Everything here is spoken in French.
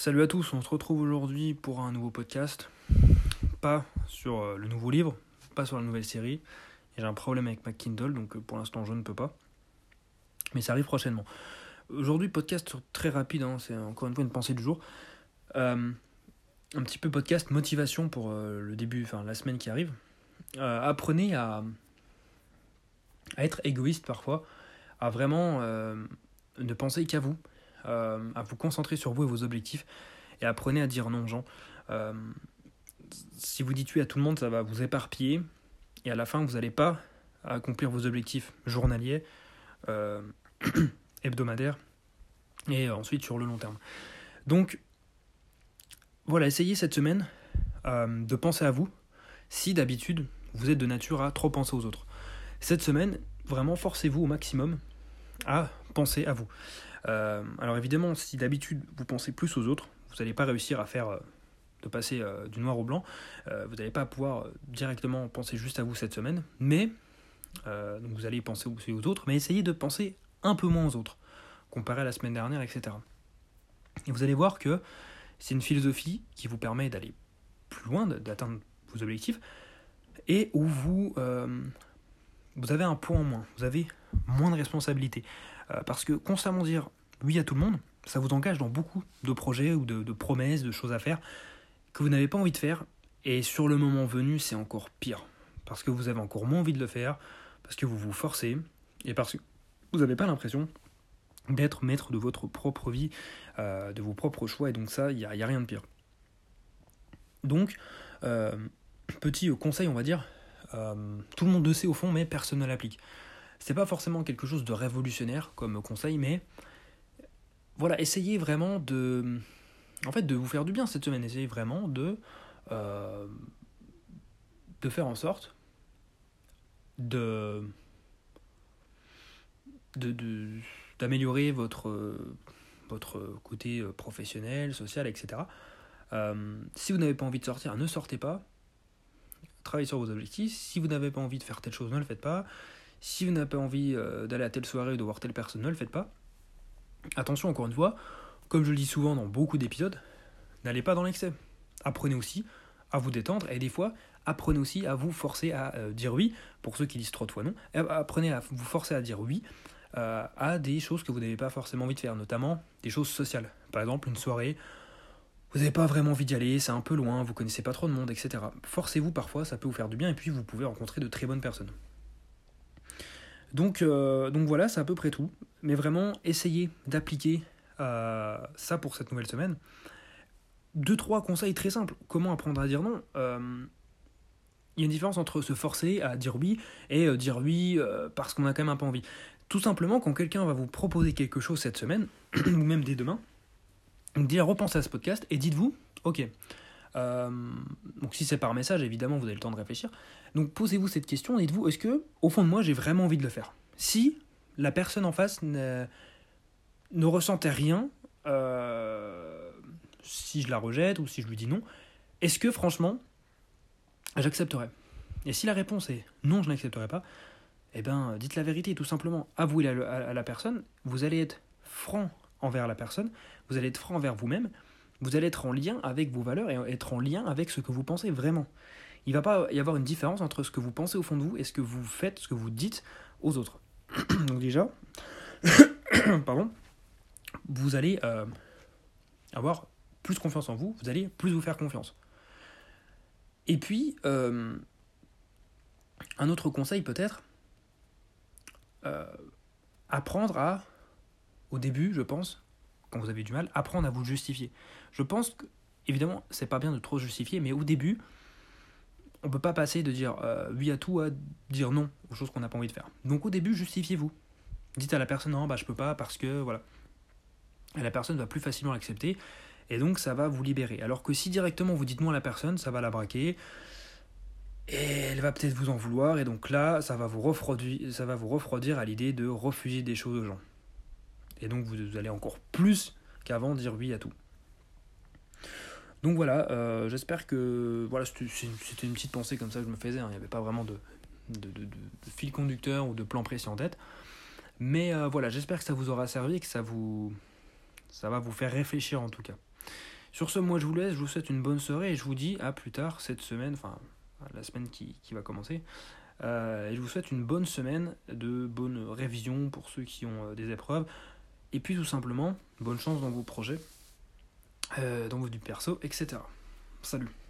Salut à tous, on se retrouve aujourd'hui pour un nouveau podcast. Pas sur euh, le nouveau livre, pas sur la nouvelle série. J'ai un problème avec ma Kindle, donc euh, pour l'instant je ne peux pas. Mais ça arrive prochainement. Aujourd'hui, podcast très rapide, hein, c'est encore une fois une pensée du jour. Euh, un petit peu podcast motivation pour le début, enfin la semaine qui arrive. apprenez à, être égoïste parfois, à vraiment ne penser qu'à vous à vous concentrer sur vous et vos objectifs, et apprenez à dire non, gens. Euh, si vous dites oui à tout le monde, ça va vous éparpiller, et à la fin, vous n'allez pas accomplir vos objectifs journaliers, euh, hebdomadaires, et ensuite sur le long terme. Donc, voilà, essayez cette semaine de penser à vous, si d'habitude vous êtes de nature à trop penser aux autres. Cette semaine, vraiment forcez-vous au maximum à penser à vous. Euh, alors évidemment, si d'habitude vous pensez plus aux autres, vous n'allez pas réussir à faire euh, de passer euh, du noir au blanc. vous n'allez pas pouvoir directement penser juste à vous cette semaine, mais vous allez penser aussi aux autres, mais essayez de penser un peu moins aux autres, comparé à la semaine dernière, etc. Et vous allez voir que c'est une philosophie qui vous permet d'aller plus loin, d'atteindre vos objectifs, et où vous, vous avez un poids en moins, vous avez moins de responsabilités. Euh, parce que constamment dire oui à tout le monde, ça vous engage dans beaucoup de projets ou de, promesses, de choses à faire que vous n'avez pas envie de faire. Et sur le moment venu, c'est encore pire. Parce que vous avez encore moins envie de le faire, parce que vous vous forcez, et parce que vous n'avez pas l'impression d'être maître de votre propre vie, euh, de vos propres choix, et donc ça, il n'y a, rien de pire. Donc, euh, petit conseil, on va dire, tout le monde le sait au fond, mais personne ne l'applique. C'est pas forcément quelque chose de révolutionnaire comme conseil, mais voilà, essayez vraiment de, en fait, de vous faire du bien cette semaine. Essayez vraiment de, euh, de faire en sorte de, d'améliorer votre, votre côté professionnel, social, etc. Euh, si vous n'avez pas envie de sortir, ne sortez pas. Travaillez sur vos objectifs. Si vous n'avez pas envie de faire telle chose, ne le faites pas. Si vous n'avez pas envie euh, d'aller à telle soirée ou de voir telle personne, ne le faites pas. Attention, encore une fois, comme je le dis souvent dans beaucoup d'épisodes, n'allez pas dans l'excès. Apprenez aussi à vous détendre et des fois, apprenez aussi à vous forcer à euh, dire oui, pour ceux qui disent trop de fois non, apprenez à vous forcer à dire oui euh, à des choses que vous n'avez pas forcément envie de faire, notamment des choses sociales. Par exemple, une soirée, vous n'avez pas vraiment envie d'y aller, c'est un peu loin, vous connaissez pas trop de monde, etc. Forcez-vous parfois, ça peut vous faire du bien et puis vous pouvez rencontrer de très bonnes personnes. Donc, euh, donc voilà, c'est à peu près tout. Mais vraiment, essayez d'appliquer euh, ça pour cette nouvelle semaine. Deux, trois conseils très simples. Comment apprendre à dire non euh, Il y a une différence entre se forcer à dire oui et dire oui parce qu'on a quand même un peu envie. Tout simplement, quand quelqu'un va vous proposer quelque chose cette semaine, ou même dès demain, dire repensez à ce podcast et dites-vous, ok, donc si c'est par message, évidemment, vous avez le temps de réfléchir. Donc posez-vous cette question, dites-vous, est-ce que, au fond de moi, j'ai vraiment envie de le faire? Si la personne en face ne, ressentait rien, euh, si je la rejette ou si je lui dis non, est-ce que franchement, j'accepterais? Et si la réponse est non, je n'accepterai pas, eh bien, dites la vérité, tout simplement. Avouez à la personne, vous allez être franc envers la personne, vous allez être franc envers vous-même, vous allez être en lien avec vos valeurs et être en lien avec ce que vous pensez vraiment. Il ne va pas y avoir une différence entre ce que vous pensez au fond de vous et ce que vous faites, ce que vous dites aux autres. Donc déjà, pardon, vous allez euh, avoir plus confiance en vous, vous allez plus vous faire confiance. Et puis, euh, un autre conseil peut-être, euh, apprendre à, au début, je pense, quand vous avez du mal, apprendre à vous justifier. Je pense que, évidemment, c'est pas bien de trop justifier, mais au début, on peut pas passer de dire euh, oui à tout à dire non aux choses qu'on n'a pas envie de faire. Donc au début, justifiez-vous. Dites à la personne non, bah je peux pas parce que voilà. Et la personne va plus facilement l'accepter et donc ça va vous libérer. Alors que si directement vous dites non à la personne, ça va la braquer et elle va peut-être vous en vouloir et donc là, ça va vous refroidir à l'idée de refuser des choses aux gens. Et donc vous allez encore plus qu'avant dire oui à tout. Donc voilà, euh, j'espère que voilà, c'était une petite pensée comme ça que je me faisais. Hein. Il n'y avait pas vraiment de, fil conducteur ou de plan précis en tête. Mais euh, voilà, j'espère que ça vous aura servi et que ça, vous, ça va vous faire réfléchir en tout cas. Sur ce, moi je vous laisse, je vous souhaite une bonne soirée et je vous dis à plus tard cette semaine, enfin la semaine qui, qui va commencer. Euh, et je vous souhaite une bonne semaine de bonnes révisions pour ceux qui ont des épreuves. Et puis tout simplement, bonne chance dans vos projets, euh, dans vos du perso, etc. Salut